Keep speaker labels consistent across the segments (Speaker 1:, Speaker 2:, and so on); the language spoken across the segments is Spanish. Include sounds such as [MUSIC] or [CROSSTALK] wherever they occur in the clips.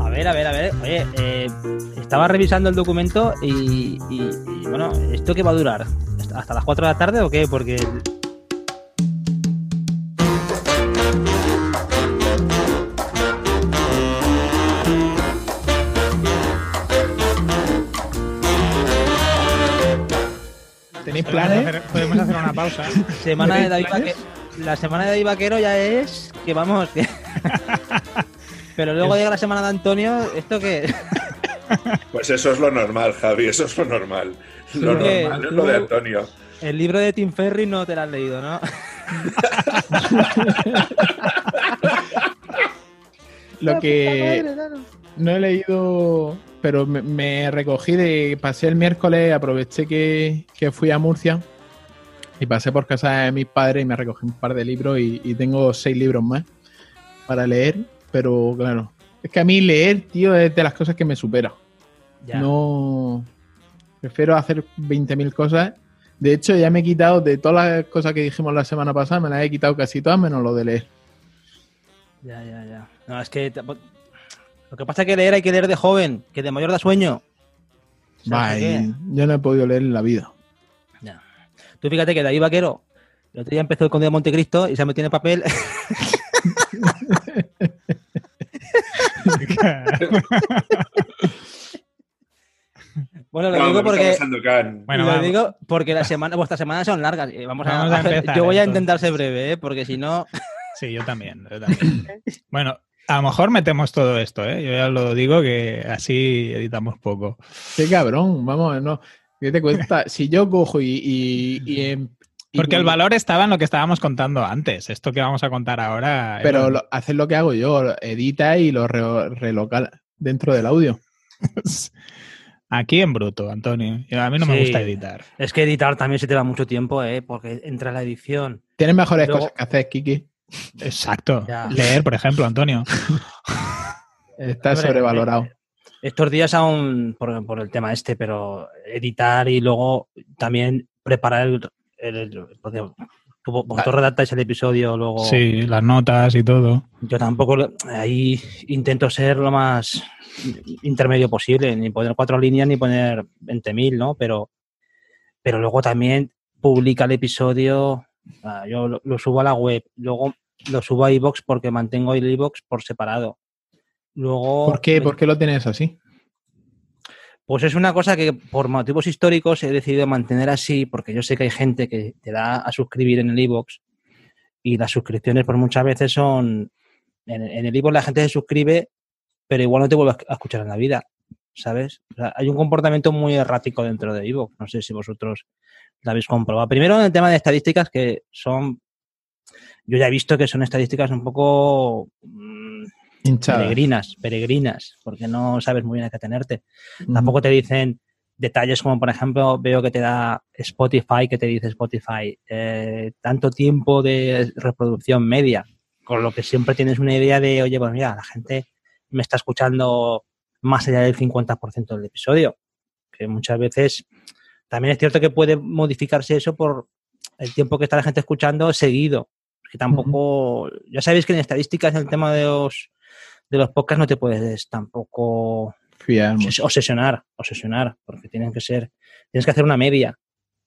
Speaker 1: A ver, a ver, a ver. Oye, eh, estaba revisando el documento y, y- y, bueno, ¿esto qué va a durar? ¿Hasta las 4 de la tarde o qué? Porque
Speaker 2: ¿Tenéis
Speaker 3: Podemos
Speaker 2: planes?
Speaker 3: hacer, podemos hacer una pausa.
Speaker 1: semana de David la semana de David Vaquero ya es que vamos. que- [LAUGHS] Pero luego llega la semana de Antonio, ¿esto qué? [LAUGHS]
Speaker 4: Pues eso es lo normal, Javi, eso es lo normal. Lo normal es lo de Antonio.
Speaker 1: El libro de Tim Ferry no te lo has leído, ¿no? [LAUGHS]
Speaker 2: Lo que no he leído, pero me, me recogí de. Pasé el miércoles, aproveché que, que fui a Murcia y pasé por casa de mis padres y me recogí un par de libros y, y tengo seis libros más para leer. Pero claro, es que a mí leer, tío, es de las cosas que me supera.
Speaker 1: Ya.
Speaker 2: No. Prefiero hacer 20.000 cosas. De hecho, ya me he quitado de todas las cosas que dijimos la semana pasada, me las he quitado casi todas menos lo de leer.
Speaker 1: Ya, ya, ya. No, es que. Lo que pasa es que leer hay que leer de joven, que de mayor da sueño. ¿Sabes por
Speaker 2: Vaya,
Speaker 1: qué?
Speaker 2: yo no he podido leer en la vida.
Speaker 1: Ya. Tú fíjate que David Vaquero, el otro día empezó el Conde de Montecristo y se metió en el papel. [LAUGHS] bueno, lo digo porque.
Speaker 3: Bueno,
Speaker 1: lo
Speaker 3: vamos.
Speaker 1: digo porque las semanas, vuestras semanas son largas. y Vamos a,
Speaker 3: Vamos a
Speaker 1: hacer-
Speaker 3: empezar,
Speaker 1: yo voy a intentar ser breve, ¿eh? porque si no.
Speaker 3: Sí, yo también, yo también. Bueno, a lo mejor metemos todo esto, ¿eh? Yo ya lo digo que así editamos poco.
Speaker 2: Qué cabrón, vamos, no. ¿Qué te cuesta? si yo cojo y. y, y em- y-
Speaker 3: Porque el valor estaba en lo que estábamos contando antes. Esto que vamos a contar ahora.
Speaker 2: Pero
Speaker 3: eh,
Speaker 2: lo, haces lo que hago yo, edita y lo re- relocal dentro del audio. [LAUGHS]
Speaker 3: Aquí en bruto, Antonio. A mí no me gusta editar.
Speaker 1: Es que editar también se te va mucho tiempo, ¿eh? porque entra la edición.
Speaker 2: Tienes mejores
Speaker 1: Luego-
Speaker 2: cosas que hacer, Kiki.
Speaker 3: Exacto.
Speaker 1: Ya.
Speaker 3: Leer, por ejemplo, Antonio. [LAUGHS]
Speaker 2: Está
Speaker 1: Hombre,
Speaker 2: sobrevalorado.
Speaker 1: eh, Estos días aún por, por el tema este, pero editar y luego también preparar el. El- el- porque vosotros redactáis el episodio, luego.
Speaker 3: Sí, las notas y todo.
Speaker 1: Yo tampoco. Ahí intento ser lo más intermedio posible, ni poner cuatro líneas ni poner 20.000, ¿no? Pero, pero luego también publica el episodio. ah, yo lo, lo subo a la web, luego lo subo a iBox porque mantengo el iBox por separado. Luego.
Speaker 2: ¿Por qué?
Speaker 1: me-
Speaker 2: ¿Por qué lo tienes así?
Speaker 1: Pues es una cosa que por motivos históricos he decidido mantener así, porque yo sé que hay gente que te da a suscribir en el iBox y las suscripciones por muchas veces son. En, el iBox la gente se suscribe, pero igual no te vuelve a escuchar en la vida, ¿sabes? O sea, hay un comportamiento muy errático dentro de iBox. No sé si vosotros lo habéis comprobado. Primero en el tema de estadísticas, que son. Yo ya he visto que son estadísticas un poco. mm,
Speaker 2: Hinchada.
Speaker 1: peregrinas, peregrinas, porque no sabes muy bien a qué tenerte. Tampoco te dicen detalles como, por ejemplo, veo que te da Spotify, que te dice Spotify, eh, tanto tiempo de reproducción media, con lo que siempre tienes una idea de, oye, pues mira, la gente me está escuchando más allá del 50% del episodio, que muchas veces también es cierto que puede modificarse eso por el tiempo que está la gente escuchando seguido. Que tampoco, ya sabéis que en estadísticas en el tema de los, de los podcasts no te puedes tampoco
Speaker 2: Fiar
Speaker 1: obsesionar, obsesionar, porque tienen que ser, tienes que hacer una media.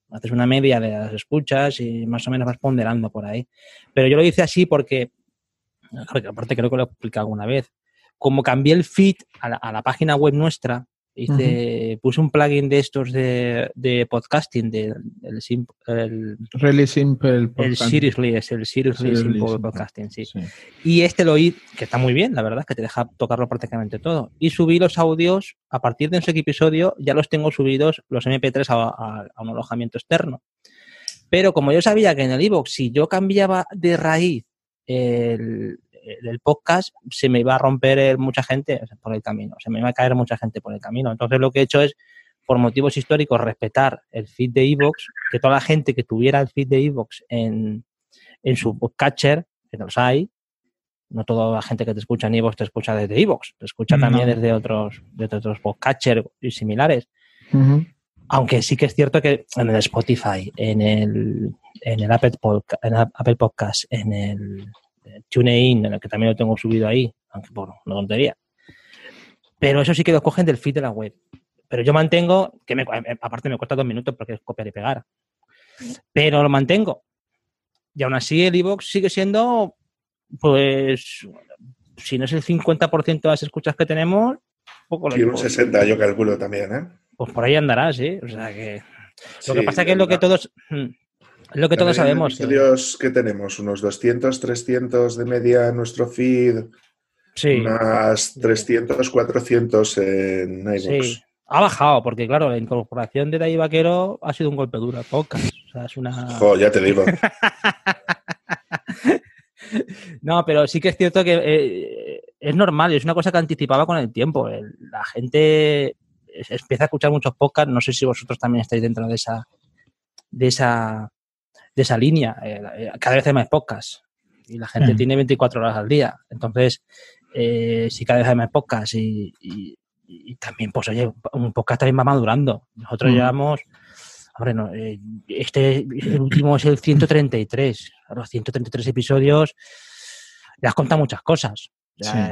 Speaker 1: Haces una media de las escuchas y más o menos vas ponderando por ahí. Pero yo lo hice así porque, porque aparte creo que lo he explicado alguna vez, como cambié el feed a la, a la página web nuestra, hice, puse un plugin de estos de, de podcasting, de, el, sim- el,
Speaker 2: Really simple.
Speaker 1: el
Speaker 2: podcast.
Speaker 1: Seriously, es el Seriously
Speaker 2: Seriously
Speaker 1: Simple
Speaker 2: Simple.
Speaker 1: Podcasting, sí.
Speaker 2: Sí.
Speaker 1: Y este lo oí, que está muy bien, la verdad, que te deja tocarlo prácticamente todo. Y subí los audios, a partir de ese episodio, ya los tengo subidos, los MP3, a, a- a un alojamiento externo. Pero como yo sabía que en el iVoox, si yo cambiaba de raíz el, el- el podcast, se me iba a romper eh, mucha gente por el camino, se me iba a caer mucha gente por el camino. Entonces lo que he hecho es, por motivos históricos, respetar el feed de iVoox, que toda la gente que tuviera el feed de iVoox en, en su podcatcher, que los hay, no toda la gente que te escucha en iVoox te escucha desde iVoox, te escucha
Speaker 2: No.
Speaker 1: también desde otros, desde otros podcatcher y similares. Aunque sí que es cierto que en el Spotify, en el, en el Apple, Podcast, en el eh, TuneIn, en el que también lo tengo subido ahí, aunque por una tontería, Pero eso sí que lo cogen del feed de la web. Pero yo mantengo, que me, aparte me cuesta dos minutos porque es copiar y pegar. Pero lo mantengo. Y aún así el iVoox sigue siendo, pues, si no es el 50% de las escuchas que tenemos, poco lo
Speaker 4: Y un 60 yo calculo también, ¿eh?
Speaker 1: Pues por ahí andará, sí. O sea que... Lo que pasa es que es lo que todos... lo que todos sabemos.
Speaker 4: episodios que tenemos, unos 200, 300 de media en nuestro feed,
Speaker 1: Sí,
Speaker 4: unas 300, 400 en iVoox.
Speaker 1: sí. Ha bajado, porque claro, la incorporación de Dai Vaquero ha sido un golpe duro a pocas. O sea, es una...
Speaker 4: Jo, ya te digo. [LAUGHS]
Speaker 1: No, pero sí que es cierto que eh, es normal, es una cosa que anticipaba con el tiempo. El- la gente empieza a escuchar muchos podcasts, no sé si vosotros también estáis dentro de esa de esa de esa línea. Eh, eh, cada vez hay más podcasts y la gente
Speaker 3: Mm.
Speaker 1: tiene 24 horas al día. Entonces, eh, sí cada vez hay más podcasts y, y- y también, pues oye, un podcast también va madurando. Nosotros
Speaker 2: Mm.
Speaker 1: llevamos, hombre, no, eh, este el último es el 133. A los 133 episodios le has contado muchas cosas.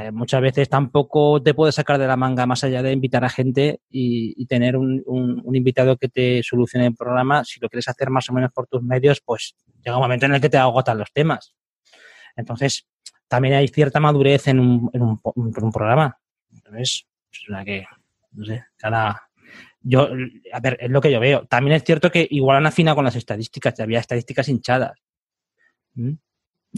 Speaker 1: Eh, Muchas veces tampoco te puedes sacar de la manga más allá de invitar a gente y, y tener un, un- un invitado que te solucione el programa. Si lo quieres hacer más o menos por tus medios, pues llega un momento en el que te agotan los temas. Entonces, también hay cierta madurez en un, en un, po- en un programa. Entonces, es una que, no sé, cada... Yo, a ver, es lo que yo veo. También es cierto que igual han afinado con las estadísticas, había estadísticas hinchadas. ¿Mm?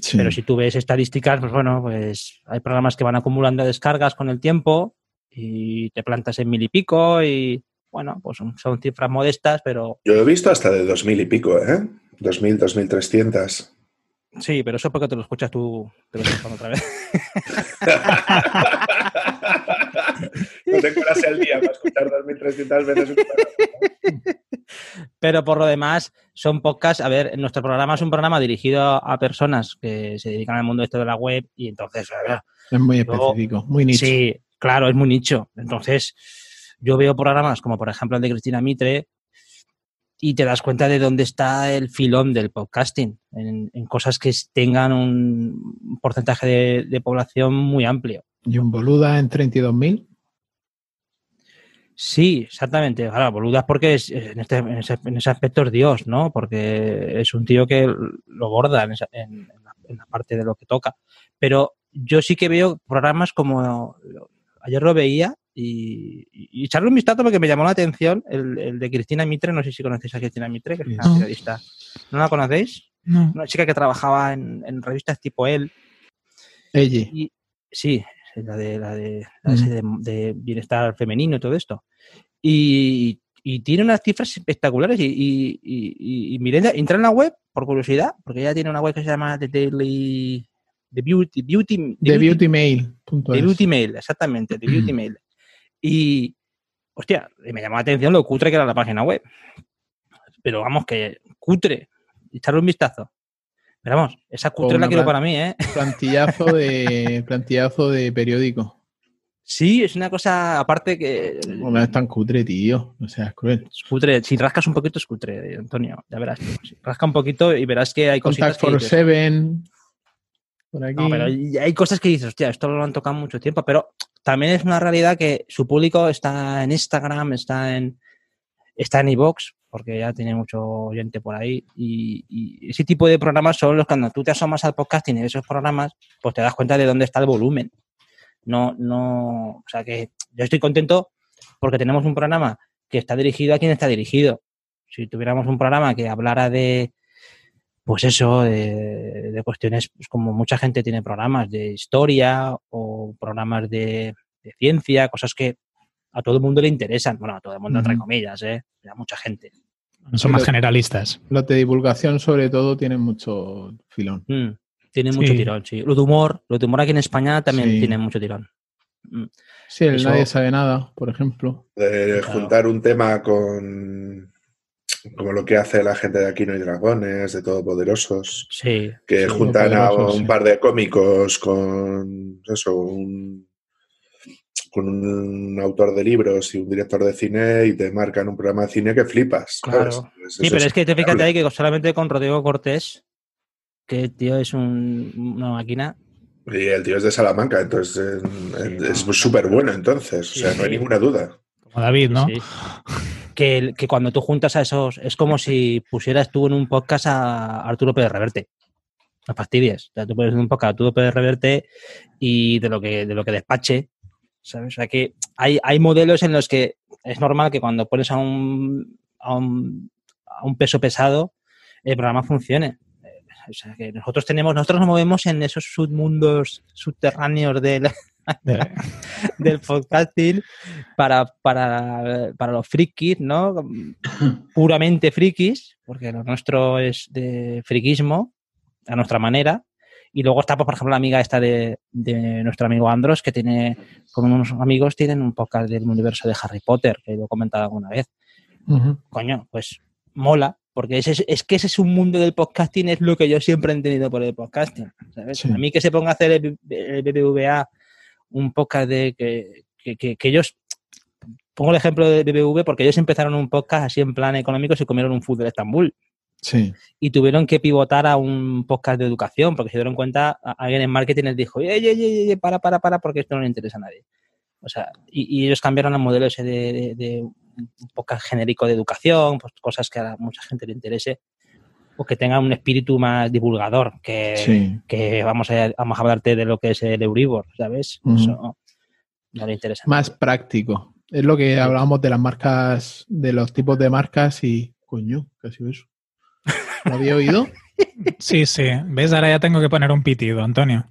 Speaker 2: Sí.
Speaker 1: Pero si tú ves estadísticas, pues bueno, pues hay programas que van acumulando descargas con el tiempo y te plantas en mil y pico y bueno, pues son, son cifras modestas, pero
Speaker 4: Yo he visto hasta de 2000 y pico, ¿eh? 2000, 2300.
Speaker 1: sí, pero eso porque te lo escuchas tú de vez en cuando otra vez. [LAUGHS]
Speaker 4: no te curas el día para escuchar 2300 veces un programa.
Speaker 1: Pero por lo demás, son podcasts. A ver, nuestro programa es un programa dirigido a personas que se dedican al mundo este de la web y entonces, a ver,
Speaker 2: Es muy
Speaker 1: Luego-
Speaker 2: específico, muy nicho.
Speaker 1: Sí, claro, es muy nicho. Entonces, yo veo programas como por ejemplo el de Cristina Mitre y te das cuenta de dónde está el filón del podcasting, en, en cosas que tengan un porcentaje de, de población muy amplio.
Speaker 2: Y un boluda en 32.000.
Speaker 1: Sí, exactamente. Ahora, boludas porque es, en, este, en, ese, en ese aspecto es Dios, ¿no? Porque es un tío que lo borda en, esa- en- la, la parte de lo que toca. Pero yo sí que veo programas como... Ayer lo veía y, y echarle un vistazo porque me llamó la atención el, el de Cristina Mitre. No sé si conocéis a Cristina Mitre, que es una
Speaker 2: No.
Speaker 1: periodista. ¿No la conocéis?
Speaker 2: No.
Speaker 1: Una chica que trabajaba en, en revistas tipo él.
Speaker 2: Ella.
Speaker 1: Y, sí, la de, la de, la de, de bienestar femenino y todo esto. Y, y tiene unas cifras espectaculares. Y, y, y, y Mirella, entra en la web por curiosidad, porque ella tiene una web que se llama The Daily. The Beauty. beauty
Speaker 2: De beautymail.es.
Speaker 1: The Beauty Mail, exactamente, The Beauty Mail. Y, hostia, me llamó la atención lo cutre que era la página web. Pero vamos, que cutre. Echarle un vistazo. Pero vamos, esa cutre la quiero para mí, ¿eh? [LAUGHS]
Speaker 2: Plantillazo de, plantillazo de periódico.
Speaker 1: Sí, es una cosa aparte que.
Speaker 2: No es tan cutre, tío. O sea, es cruel.
Speaker 1: Es cutre. Si rascas un poquito es cutre, Antonio. Ya verás. Rasca un poquito y verás que hay cositas
Speaker 2: Contact for Seven. Por aquí.
Speaker 1: No, pero hay cosas que dices, hostia, esto lo han tocado mucho tiempo, pero también es una realidad que su público está en Instagram, está en está en iVoox, porque ya tiene mucho oyente por ahí, y, y ese tipo de programas son los que cuando tú te asomas al podcasting y esos programas, pues te das cuenta de dónde está el volumen. No, no, o sea que yo estoy contento porque tenemos un programa que está dirigido a quien está dirigido. Si tuviéramos un programa que hablara de, pues eso, de, de cuestiones, pues como mucha gente tiene programas de historia o programas de, de ciencia, cosas que a todo el mundo le interesan. Bueno, a todo el mundo, entre comillas, ¿eh? A mucha gente.
Speaker 3: Son más generalistas.
Speaker 2: Los de divulgación, sobre todo, tienen mucho filón.
Speaker 1: Mm, tiene mucho
Speaker 3: Sí.
Speaker 1: tirón, sí. Lo de humor, lo de humor aquí en España también
Speaker 2: Sí.
Speaker 1: tiene mucho tirón. Mm,
Speaker 2: Sí, el
Speaker 1: Eso-
Speaker 2: Nadie sabe nada, por ejemplo.
Speaker 4: De
Speaker 1: Claro.
Speaker 4: juntar un tema con como lo que hace la gente de Aquí no hay dragones, de Todopoderosos,
Speaker 1: Sí.
Speaker 4: que
Speaker 2: Sí,
Speaker 4: juntan a un
Speaker 2: sí.
Speaker 4: par de cómicos con eso, un, con un autor de libros y un director de cine y te marcan un programa de cine que flipas. ¿sabes?
Speaker 1: Claro.
Speaker 4: Pues
Speaker 1: Sí, pero es que te fíjate ahí que solamente con Rodrigo Cortés, que tío es un- una máquina,
Speaker 4: Y el tío es de Salamanca, entonces eh, es súper bueno entonces, o sea, no hay ninguna duda.
Speaker 3: Como David, ¿no?
Speaker 1: Sí. Que, que cuando tú juntas a esos, es como si pusieras tú en un podcast a Arturo Pérez Reverte. No fastidies. O sea, tú pones en un podcast a Arturo Pérez Reverte y de lo que, de lo que despache, ¿sabes? O sea, que hay, hay modelos en los que es normal que cuando pones a un, a un, a un peso pesado, el programa funcione. Eh, O sea, que nosotros tenemos, nosotros nos movemos en esos submundos subterráneos del,
Speaker 3: De- [LAUGHS]
Speaker 1: del podcasting para, para, para los frikis, ¿no? Puramente frikis, porque lo nuestro es de friquismo, a nuestra manera. Y luego está, pues, por ejemplo, la amiga esta de, de nuestro amigo Andros, que tiene, con unos amigos, tienen un podcast del universo de Harry Potter, que lo he comentado alguna vez. Coño, pues mola, porque es, es que ese es un mundo del podcasting, es lo que yo siempre he entendido por el podcasting. ¿sabes?
Speaker 2: Sí.
Speaker 1: A mí que se ponga a hacer el, el BBVA un podcast de que, que, que- que ellos. Pongo el ejemplo de BBV porque ellos empezaron un podcast así en plan económico y se comieron un fútbol de Estambul
Speaker 2: Sí.
Speaker 1: y tuvieron que pivotar a un podcast de educación porque se dieron cuenta, alguien en marketing les dijo, ey, ey, ey, para, para, para, porque esto no le interesa a nadie. O sea, y, y ellos cambiaron al modelo ese de, de- de un podcast genérico de educación, pues cosas que a mucha gente le interese o que tengan un espíritu más divulgador, que,
Speaker 2: Sí.
Speaker 1: que vamos, a, vamos a hablarte de lo que es el Euribor, ¿sabes?
Speaker 2: Ujú.
Speaker 1: Eso no le interesa.
Speaker 2: Más práctico. Es lo que hablábamos de las marcas, de los tipos de marcas y. Coño, ¿qué ha sido eso? ¿Lo había oído?
Speaker 3: Sí, sí. ¿Ves? Ahora ya tengo que poner un pitido, Antonio.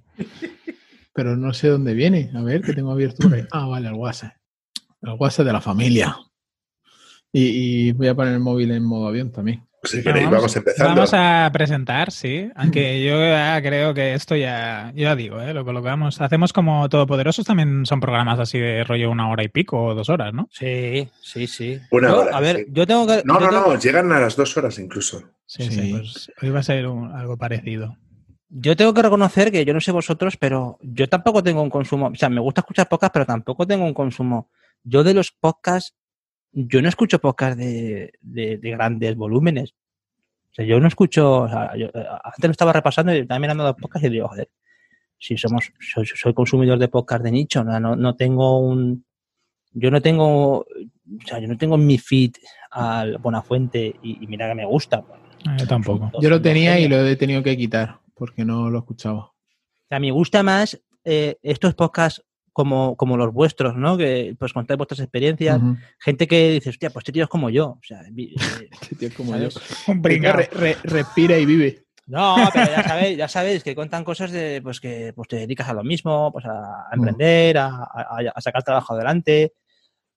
Speaker 2: Pero no sé dónde viene. A ver, que tengo abierto. Ah, vale, el WhatsApp. El WhatsApp de la familia. Y, y voy a poner el móvil en modo avión también.
Speaker 4: Si
Speaker 3: Bueno,
Speaker 4: queréis, vamos empezando.
Speaker 3: Vamos a presentar, sí. Aunque yo ya creo que esto ya, yo ya digo, ¿eh? lo colocamos. Hacemos como Todopoderosos, también son programas así de rollo una hora y pico o dos horas, ¿no?
Speaker 1: Sí, sí, sí.
Speaker 4: Una
Speaker 1: Yo,
Speaker 4: hora,
Speaker 1: a ver,
Speaker 4: sí.
Speaker 1: yo tengo que...
Speaker 4: No, no,
Speaker 1: tengo-
Speaker 4: no, llegan a las dos horas incluso.
Speaker 3: Sí,
Speaker 2: Sí.
Speaker 3: sí. pues hoy va a ser un- algo parecido.
Speaker 1: Yo tengo que reconocer que yo no sé vosotros, pero yo tampoco tengo un consumo. O sea, me gusta escuchar podcasts, pero tampoco tengo un consumo. Yo de los podcasts, yo no escucho podcasts de, de- de grandes volúmenes. O sea, yo no escucho. o sea, yo, eh, antes lo estaba repasando y estaba mirando los podcasts y digo, joder, si somos, soy, soy consumidor de podcasts de nicho, no, no, no tengo un. Yo no tengo. O sea, yo no tengo en mi feed al Buenafuente y, y mira que me gusta.
Speaker 3: Eh, Yo tampoco.
Speaker 2: Yo lo tenía y lo he tenido que quitar porque no lo escuchaba.
Speaker 1: O sea, me gusta más eh, estos podcasts como, como los vuestros, ¿no? Que pues contáis vuestras experiencias. Gente que dice, hostia, pues este tío es como yo. O sea, eh, [LAUGHS]
Speaker 2: Este tío es como
Speaker 1: ¿sabes?
Speaker 2: yo. [LAUGHS] Que
Speaker 3: pringao.
Speaker 2: re- re- respira y vive.
Speaker 1: No, pero ya sabéis, ya sabéis que cuentan cosas de pues que pues te dedicas a lo mismo, pues a, a emprender, a, a- a sacar trabajo adelante,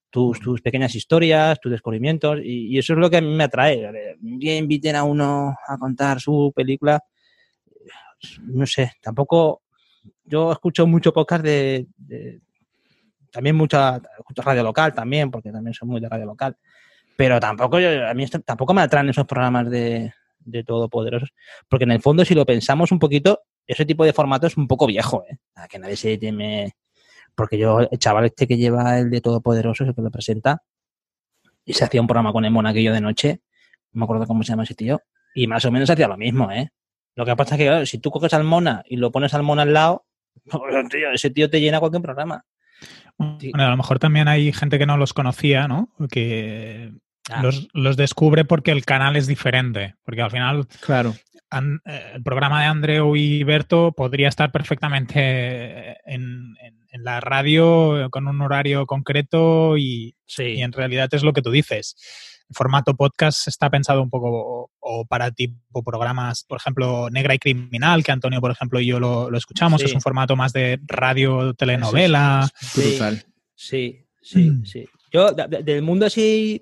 Speaker 1: tus, tus pequeñas historias, tus descubrimientos, y, y eso es lo que a mí me atrae. Día inviten a uno a contar su película, no sé, tampoco. Yo escucho mucho podcast de, también mucha escucho radio local también, porque también soy muy de radio local. Pero tampoco yo- a mí tampoco me atraen esos programas de, de todopoderosos, porque en el fondo si lo pensamos un poquito, ese tipo de formato es un poco viejo, ¿eh? A que nadie se teme, porque yo el chaval este que lleva el de todopoderosos, el que lo presenta, y se hacía un programa con el monaguillo de noche, no me acuerdo cómo se llama ese tío, y más o menos hacía lo mismo, ¿eh? Lo que pasa es que claro, si tú coges al mona y lo pones al mona al lado, [LAUGHS] tío, ese tío te llena cualquier programa.
Speaker 3: Bueno, a lo mejor también hay gente que no los conocía, ¿no? Que
Speaker 1: Ah.
Speaker 3: los, los descubre porque el canal es diferente. Porque al final
Speaker 2: Claro.
Speaker 3: an- eh, el programa de Andreu y Berto podría estar perfectamente en, en- en la radio con un horario concreto y,
Speaker 1: Sí.
Speaker 3: y en realidad es lo que tú dices. El formato podcast está pensado un poco o, o para tipo programas, por ejemplo, Negra y Criminal, que Antonio, por ejemplo, y yo lo, lo escuchamos,
Speaker 1: Sí.
Speaker 3: es un formato más de radio, telenovela.
Speaker 1: Sí.
Speaker 2: Brutal.
Speaker 1: Sí, sí,
Speaker 3: Mm.
Speaker 1: sí. Yo, de- de- del mundo así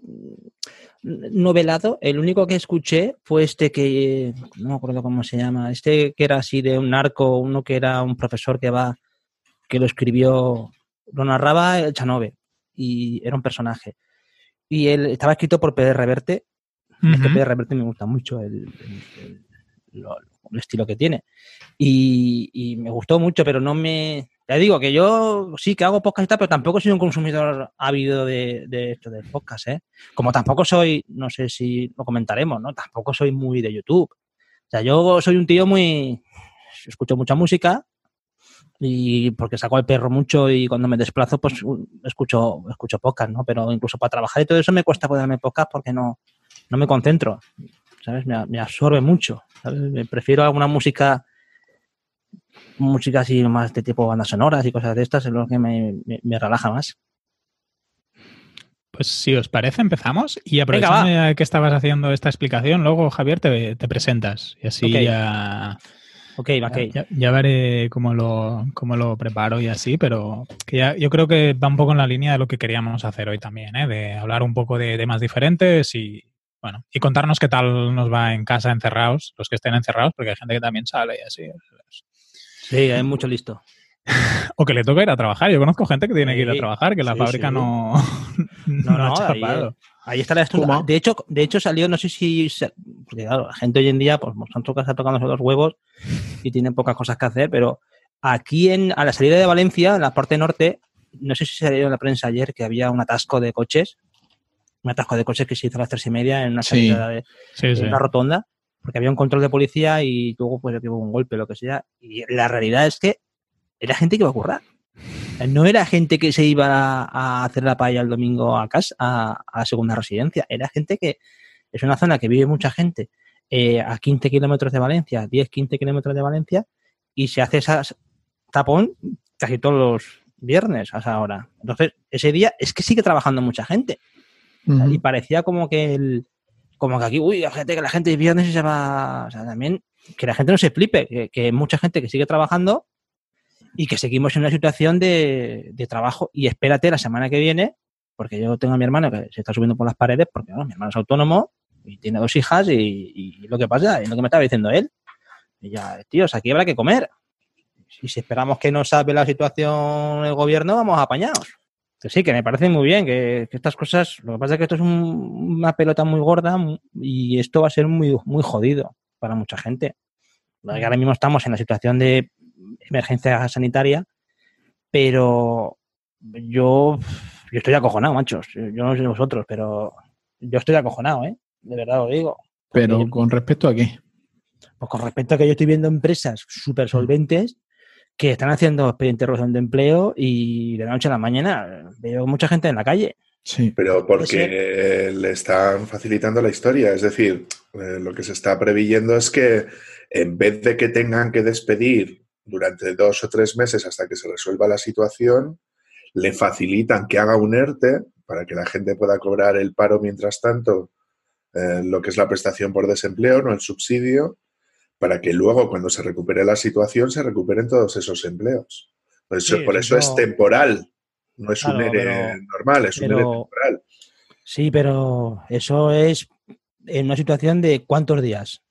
Speaker 1: novelado, el único que escuché fue este que, no me acuerdo cómo se llama, este que era así de un narco, uno que era un profesor que va, que lo escribió, lo narraba el Chanove y era un personaje. Y él estaba escrito por Pedro Reverte, es que. Pedro Reverte me gusta mucho el, el- el- lo- el estilo que tiene. Y, y me gustó mucho, pero no me. Ya digo que yo sí que hago podcast y tal, pero tampoco soy un consumidor ávido de, de esto del podcast, ¿eh? Como tampoco soy, no sé si lo comentaremos, ¿no? Tampoco soy muy de YouTube. O sea, yo soy un tío muy. Escucho mucha música, y porque saco al perro mucho y cuando me desplazo pues escucho escucho pocas, ¿no? Pero incluso para trabajar y todo eso me cuesta ponerme pocas porque no, no me concentro, ¿sabes? Me, absorbe mucho, ¿sabes? Prefiero alguna música música así más de tipo bandas sonoras y cosas de estas, es lo que me, relaja más.
Speaker 3: Pues si os parece, empezamos. Y aprovechando que estabas haciendo esta explicación, luego, Javier, te, presentas. Y así ya
Speaker 1: Ok, ok.
Speaker 3: Ya, veré cómo lo, cómo lo preparo y así, pero que ya, yo creo que va un poco en la línea de lo que queríamos hacer hoy también, ¿eh? de hablar un poco de temas diferentes y, bueno, y contarnos qué tal nos va en casa encerrados, los que estén encerrados, porque hay gente que también sale y así.
Speaker 1: Sí, hay mucho listo. [LAUGHS]
Speaker 3: o que le toca ir a trabajar. Yo conozco gente que tiene que ir a trabajar, que la fábrica [LAUGHS] no, no, no, ha
Speaker 1: Ahí está la estufa. De hecho, de hecho salió, no sé si, porque claro, la gente hoy en día, pues Monsanto está tocándose los huevos y tienen pocas cosas que hacer, pero aquí en, a la salida de Valencia, en la parte norte, no sé si se salió en la prensa ayer que había un atasco de coches, un atasco de coches que se hizo a las tres y media en una salida de una rotonda, porque había un control de policía y luego pues hubo un golpe, lo que sea. Y la realidad es que era gente que iba a currar. No era gente que se iba a hacer la paella el domingo a casa, a, la segunda residencia. Era gente que es una zona que vive mucha gente eh, a 15 kilómetros de Valencia, 10, 15 kilómetros de Valencia, y se hace ese tapón casi todos los viernes a esa hora. Entonces, ese día es que sigue trabajando mucha gente. Y parecía como que el, como que aquí, uy, la gente, que la gente viernes se va. O sea, también que la gente no se flipe, que, que mucha gente que sigue trabajando y que seguimos en una situación de, trabajo y espérate la semana que viene, porque yo tengo a mi hermano que se está subiendo por las paredes, porque mi hermano es autónomo y tiene dos hijas y, lo que pasa, es lo que me estaba diciendo él. Y ya, tíos, aquí habrá que comer. Y si esperamos que no sabe la situación el gobierno, vamos apañados. Que sí, que me parece muy bien que, estas cosas, lo que pasa es que esto es una pelota muy gorda y esto va a ser muy, muy jodido para mucha gente. Ahora mismo estamos en la situación de emergencia sanitaria, pero yo, yo estoy acojonado, machos. Yo no sé vosotros, pero yo estoy acojonado, ¿eh? De verdad lo digo.
Speaker 2: Pero con respecto a qué?
Speaker 1: Pues con respecto a que yo estoy viendo empresas súper solventes que están haciendo expediente de empleo y de la noche a la mañana veo mucha gente en la calle.
Speaker 4: Sí. Pero porque le están facilitando la historia. Es decir, eh, lo que se está preveyendo es que en vez de que tengan que despedir durante dos o tres meses hasta que se resuelva la situación, le facilitan que haga un ERTE para que la gente pueda cobrar el paro mientras tanto, eh, lo que es la prestación por desempleo, no el subsidio, para que luego cuando se recupere la situación se recuperen todos esos empleos. Por eso, por eso es temporal, no es un ERE normal, es un ERE temporal.
Speaker 1: Sí, pero eso es en una situación de cuántos días.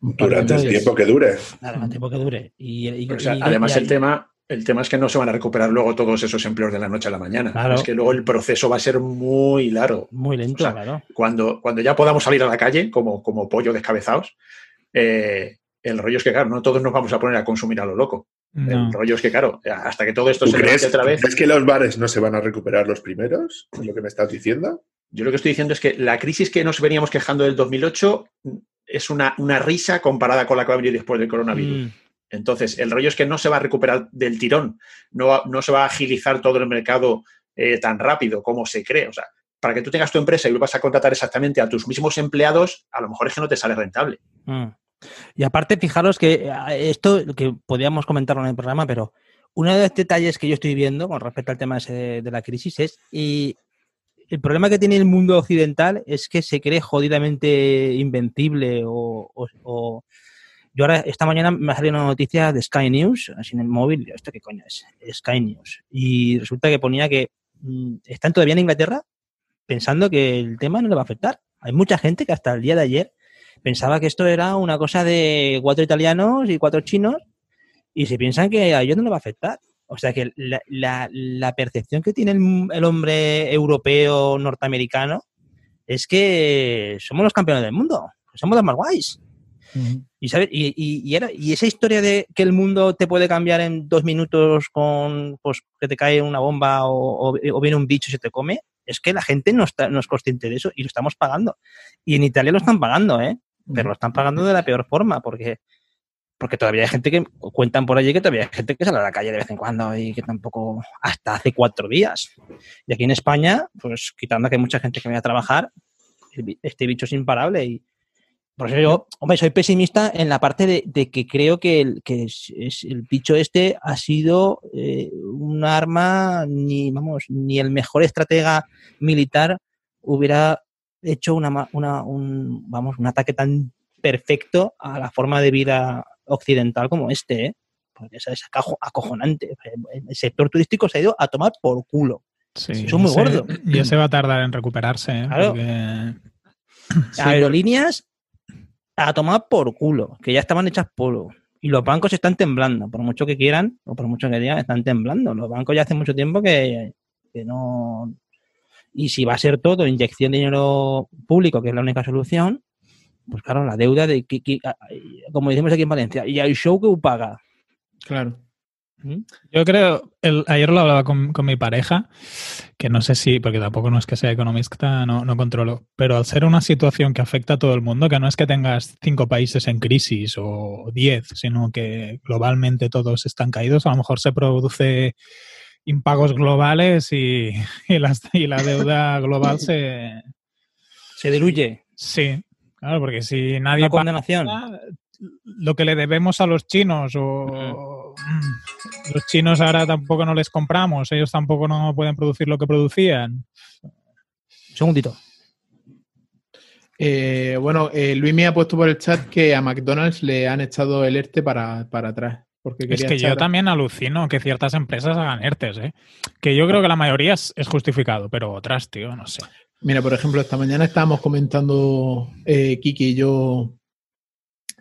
Speaker 4: Durante el tiempo que dure.
Speaker 1: el tiempo que dure. Y,
Speaker 5: además, el, tema, el tema es que no se van a recuperar luego todos esos empleos de la noche a la mañana. Es que luego el proceso va a ser muy largo.
Speaker 1: Muy lento, claro.
Speaker 5: Cuando, cuando ya podamos salir a la calle como, como pollo descabezados, eh, el rollo es que, claro, no todos nos vamos a poner a consumir a lo loco. El rollo es que, claro, hasta que todo esto se
Speaker 4: crees, otra vez. ¿Crees que los bares no se van a recuperar los primeros? ¿Es lo que me estás diciendo?
Speaker 5: Yo lo que estoy diciendo es que la crisis que nos veníamos quejando del 2008 es una, risa comparada con la que va a venir después del coronavirus. Mm. Entonces, el rollo es que no se va a recuperar del tirón, no, no se va a agilizar todo el mercado eh, tan rápido como se cree. O sea, para que tú tengas tu empresa y vas a contratar exactamente a tus mismos empleados, a lo mejor es que no te sale rentable. Mm.
Speaker 1: Y aparte, fijaros que eh, esto, que podríamos comentarlo en el programa, pero uno de los detalles que yo estoy viendo con respecto al tema de la crisis es y el problema que tiene el mundo occidental es que se cree jodidamente invencible o, yo ahora esta mañana me ha salido una noticia de Sky News, así en el móvil, ¿esto qué coño es? Sky News. Y resulta que ponía que mm, están todavía en Inglaterra pensando que el tema no le va a afectar. Hay mucha gente que hasta el día de ayer pensaba que esto era una cosa de cuatro italianos y cuatro chinos y se piensan que a ellos no le va a afectar. O sea que la, percepción que tiene el, hombre europeo norteamericano es que somos los campeones del mundo, somos los más guays. y, y, era, y esa historia de que el mundo te puede cambiar en dos minutos con pues, que te cae una bomba o, viene un bicho y se te come, es que la gente no, está, no es consciente de eso y lo estamos pagando. Y en Italia lo están pagando, ¿eh? Pero lo están pagando de la peor forma porque porque todavía hay gente que cuentan por allí que todavía hay gente que sale a la calle de vez en cuando y que tampoco hasta hace cuatro días. Y aquí en España, pues quitando que hay mucha gente que vaya a trabajar, este bicho es imparable y por eso yo, hombre, soy pesimista en la parte de, que creo que, el, que es, el bicho este ha sido eh, un arma, ni, vamos, ni el mejor estratega militar hubiera hecho una, una, un, vamos, un ataque tan perfecto a la forma de vida occidental como este, ¿eh? Porque es, es acojonante. El sector turístico se ha ido a tomar por culo. Sí, Son muy gordo.
Speaker 3: Y se va a tardar en recuperarse. ¿eh?
Speaker 1: Aerolíneas a tomar por culo, que ya estaban hechas polvo. Y los bancos están temblando, por mucho que quieran, o por mucho que digan, están temblando. Los bancos ya hace mucho tiempo que, que no. Y si va a ser todo inyección de dinero público, que es la única solución, pues claro, la deuda de, que, como decimos aquí en Valencia, y hay show que paga.
Speaker 2: Claro.
Speaker 3: ¿Mm? Yo creo, el, ayer lo hablaba con, mi pareja, que no sé si, porque tampoco no es que sea economista, no, no controlo, pero al ser una situación que afecta a todo el mundo, que no es que tengas cinco países en crisis o diez, sino que globalmente todos están caídos, a lo mejor se produce impagos globales y, y, y la deuda global se...
Speaker 1: Se diluye.
Speaker 3: Sí, Claro, porque si nadie...
Speaker 1: La condenación.
Speaker 3: lo que le debemos a los chinos o mm, los chinos ahora tampoco no les compramos, ellos tampoco no pueden producir lo que producían.
Speaker 1: segundito.
Speaker 2: Eh, bueno, eh, Luis me ha puesto por el chat que a McDonald's le han echado el ERTE para, para atrás. Porque
Speaker 3: es que yo también alucino que ciertas empresas hagan ERTES, ¿eh? Que yo creo que la mayoría es, es justificado, pero otras, tío, no sé.
Speaker 2: Mira, por ejemplo, esta mañana estábamos comentando eh, Kiki y yo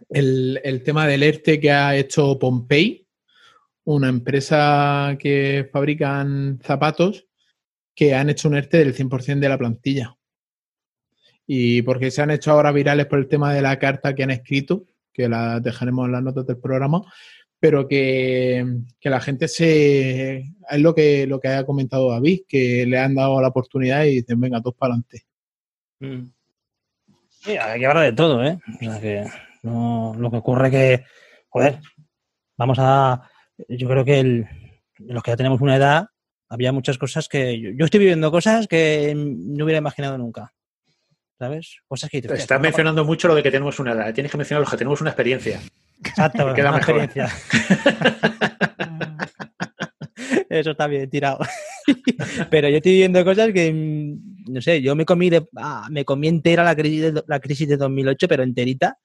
Speaker 2: el, tema del ERTE que ha hecho Pompey, una empresa que fabrican zapatos que han hecho un ERTE del 100% de la plantilla. Y porque se han hecho ahora virales por el tema de la carta que han escrito, que la dejaremos en las notas del programa, pero que, la gente se... Es lo que, lo que ha comentado David, que le han dado la oportunidad y dicen, venga, todos para adelante.
Speaker 1: Mm. Sí, hay que hablar de todo, ¿eh? O sea que no, lo que ocurre que, joder, vamos a... Yo creo que el, los que ya tenemos una edad, había muchas cosas que... Yo, estoy viviendo cosas que no hubiera imaginado nunca. ¿Sabes? Cosas que...
Speaker 5: Estás mencionando mucho lo de que tenemos una edad. Tienes que mencionar los que tenemos una experiencia.
Speaker 1: Exacto, [LAUGHS] queda una experiencia. [LAUGHS] Eso está bien tirado. [LAUGHS] Pero yo estoy viendo cosas que, mm, no sé, yo me comí, de, ah, me comí entera la crisis, de, la crisis de 2008, pero enterita,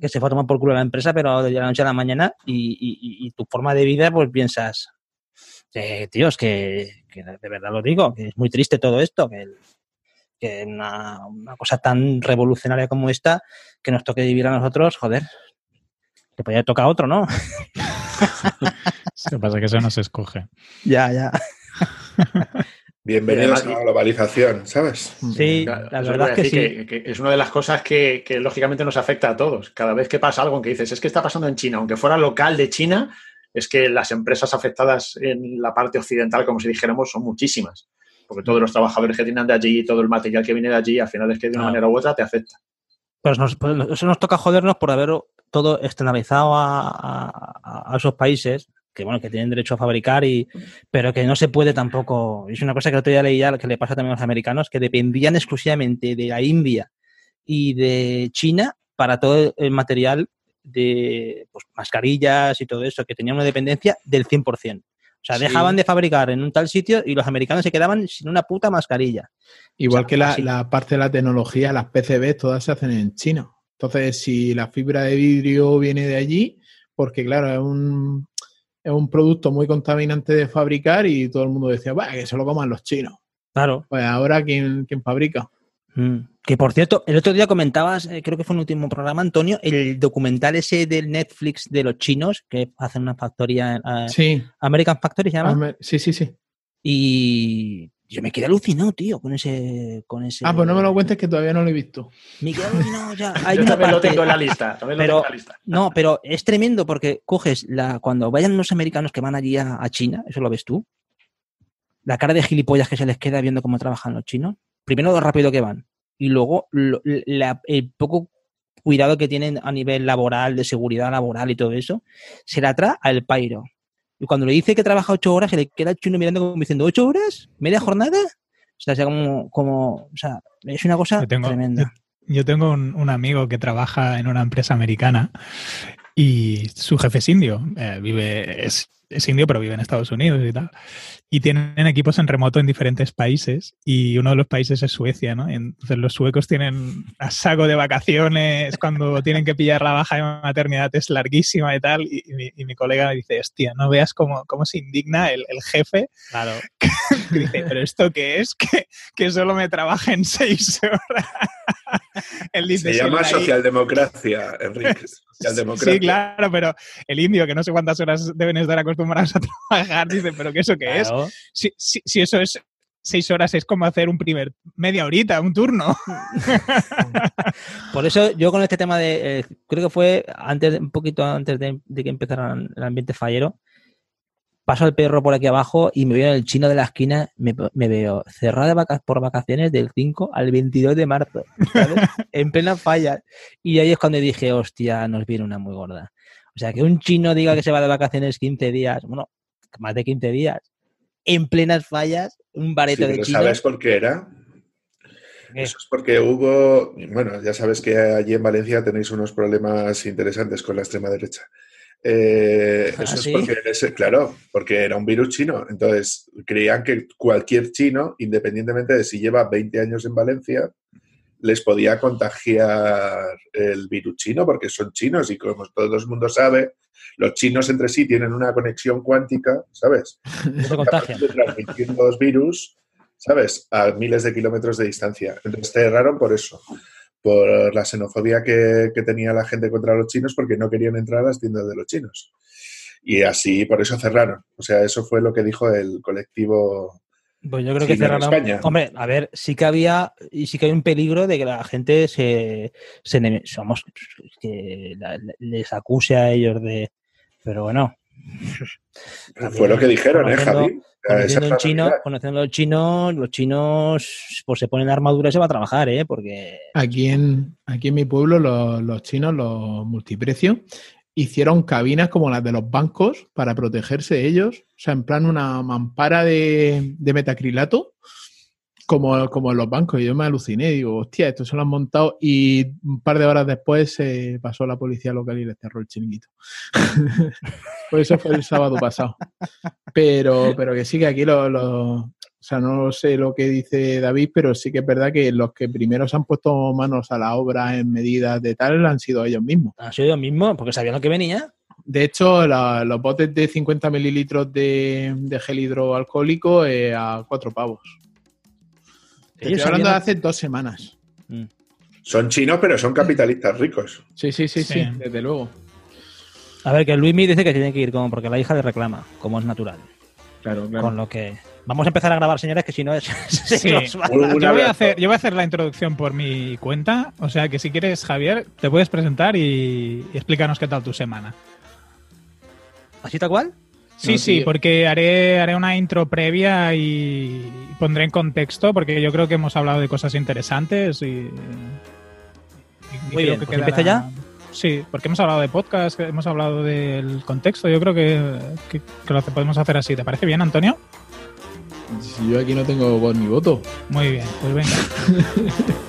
Speaker 1: que se fue a tomar por culo la empresa, pero de la noche a la mañana, y, tu forma de vida, pues piensas, eh, tío, es que, de verdad lo digo, que es muy triste todo esto, que, que una, una cosa tan revolucionaria como esta, que nos toque vivir a nosotros, joder, te podría tocar otro, ¿no?
Speaker 3: Lo que pasa es que eso no se escoge.
Speaker 1: Ya, ya.
Speaker 4: Bienvenidos a la globalización, ¿sabes?
Speaker 1: Sí, la verdad es que sí.
Speaker 5: Que, es una de las cosas que, lógicamente nos afecta a todos. Cada vez que pasa algo que dices, es que está pasando en China, aunque fuera local de China, es que las empresas afectadas en la parte occidental, como si dijéramos, son muchísimas. Porque todos los trabajadores que tienen de allí, todo el material que viene de allí, al final es que de una manera u otra te afecta.
Speaker 1: Pues, pues eso nos toca jodernos por haber todo externalizado a, esos países que bueno, que tienen derecho a fabricar, y, pero que no se puede tampoco. Es una cosa que el otro día leía que le pasa también a los americanos, que dependían exclusivamente de la India y de China para todo el material de pues, mascarillas y todo eso, que tenían una dependencia del 100%. O sea, dejaban de fabricar en un tal sitio y los americanos se quedaban sin una puta mascarilla.
Speaker 2: Igual que la, la, parte de la tecnología, las PCB, todas se hacen en China. Entonces, si la fibra de vidrio viene de allí, porque claro, es un, es un producto muy contaminante de fabricar y todo el mundo decía, va, que se lo coman los chinos.
Speaker 1: Claro.
Speaker 2: Pues ahora, ¿quién, fabrica?
Speaker 1: Mm. Que por cierto, el otro día comentabas, eh, creo que fue en el último programa, Antonio, el documental ese del Netflix de los chinos que hacen una factoría. Eh,
Speaker 2: sí.
Speaker 1: American Factory se llama.
Speaker 2: sí, sí, sí.
Speaker 1: Y yo me quedé alucinado, tío, con ese, con ese.
Speaker 2: Ah, pues no me lo cuentes que todavía no lo he visto.
Speaker 1: Me quedé alucinado ya. [LAUGHS]
Speaker 5: Hay yo también lo tengo en la lista.
Speaker 1: pero, No, pero es tremendo porque coges la. Cuando vayan los americanos que van allí a, China, eso lo ves tú. La cara de gilipollas que se les queda viendo cómo trabajan los chinos. Primero lo rápido que van. Y luego el poco cuidado que tienen a nivel laboral, de seguridad laboral y todo eso, se la trae al pairo. Y cuando le dice que trabaja ocho horas, se le queda el chino mirando como diciendo, ¿ocho horas? ¿Media jornada? O sea, como, como o sea, es una cosa tremenda.
Speaker 3: Yo, tengo un, un, amigo que trabaja en una empresa americana y su jefe es indio, eh, vive, es, es, indio, pero vive en Estados Unidos y tal. Y tienen equipos en remoto en diferentes países y uno de los países es Suecia, ¿no? Entonces los suecos tienen a saco de vacaciones cuando [LAUGHS] tienen que pillar la baja de maternidad, es larguísima y tal. Y, mi, colega me dice, hostia, no veas cómo, cómo se indigna el, el jefe.
Speaker 1: Claro. [LAUGHS]
Speaker 3: Dice, pero ¿esto qué es? [LAUGHS] Que, que solo me trabaja en seis horas.
Speaker 4: Él dice, se llama socialdemocracia, Enrique. [LAUGHS]
Speaker 3: Sí, claro, pero el indio, que no sé cuántas horas deben estar acostumbrados a trabajar, dice, pero ¿qué eso qué es? Si, si, eso es seis horas es como hacer un primer media horita, un turno.
Speaker 1: Por eso yo con este tema de, eh, creo que fue antes, un poquito antes de, que empezara el ambiente fallero, paso al perro por aquí abajo y me veo en el chino de la esquina, me, veo cerrada vaca por vacaciones del 5 al 22 de marzo, [LAUGHS] en plena falla. Y ahí es cuando dije, hostia, nos viene una muy gorda. O sea, que un chino diga que se va de vacaciones 15 días, bueno, más de 15 días, en plenas fallas, un bareto de chino.
Speaker 4: ¿Sabes por qué era? Eso es porque hubo, bueno, ya sabes que allí en Valencia tenéis unos problemas interesantes con la extrema derecha. Eh, ¿Ah, eso es porque, claro, porque era un virus chino. Entonces, creían que cualquier chino, independientemente de si lleva 20 años en Valencia, les podía contagiar el virus chino, porque son chinos y como todo el mundo sabe, los chinos entre sí tienen una conexión cuántica, ¿sabes? [LAUGHS]
Speaker 1: Contagian.
Speaker 4: Transmitiendo los virus, ¿sabes? A miles de kilómetros de distancia. Entonces, cerraron por eso por la xenofobia que, tenía la gente contra los chinos porque no querían entrar a las tiendas de los chinos. Y así, por eso cerraron. O sea, eso fue lo que dijo el colectivo.
Speaker 1: Pues yo creo que cerraron. Hombre, a ver, sí que había y sí que hay un peligro de que la gente se, somos que les acuse a ellos de. Pero bueno.
Speaker 4: Fue lo que dijeron, ¿eh, Javi?
Speaker 1: Conociendo, chino, conociendo los chinos, los chinos pues se ponen armadura y se va a trabajar, ¿eh? Porque...
Speaker 2: Aquí en, aquí en mi pueblo los, chinos, los multiprecios, hicieron cabinas como las de los bancos para protegerse ellos. O sea, en plan una mampara de, de metacrilato como, como en los bancos. Y yo me aluciné, digo, hostia, esto se lo han montado y un par de horas después se pasó la policía local y les cerró el chiringuito. [LAUGHS] Por eso fue el sábado pasado. Pero, pero que sí que aquí lo, o sea, no sé lo que dice David, pero sí que es verdad que los que primero se han puesto manos a la obra en medidas de tal han sido ellos mismos.
Speaker 1: Han sido ellos mismos, porque sabían lo que venía.
Speaker 2: De hecho, los botes de 50 mililitros de, gel hidroalcohólico eh, a cuatro pavos. Estoy hablando de hace dos semanas. Mm.
Speaker 4: Son chinos, pero son capitalistas ricos.
Speaker 2: Sí, sí, sí, sí, desde luego.
Speaker 1: A ver, que Luismi dice que tiene que ir como porque la hija le reclama, como es natural.
Speaker 2: Claro, claro.
Speaker 1: Con lo que. Vamos a empezar a grabar, señores, que si no es. [LAUGHS]
Speaker 3: yo, voy a hacer, yo voy a hacer la introducción por mi cuenta. O sea que si quieres, Javier, te puedes presentar y, y explícanos qué tal tu semana.
Speaker 1: ¿Así tal cual?
Speaker 3: Sí, sí, porque haré, haré una intro previa y pondré en contexto, porque yo creo que hemos hablado de cosas interesantes y.
Speaker 1: Muy bien, que pues ya?
Speaker 3: Sí, porque hemos hablado de podcast, hemos hablado del contexto. Yo creo que, que, lo podemos hacer así. ¿Te parece bien, Antonio?
Speaker 2: Si yo aquí no tengo voz ni voto.
Speaker 3: Muy bien, pues venga. [LAUGHS]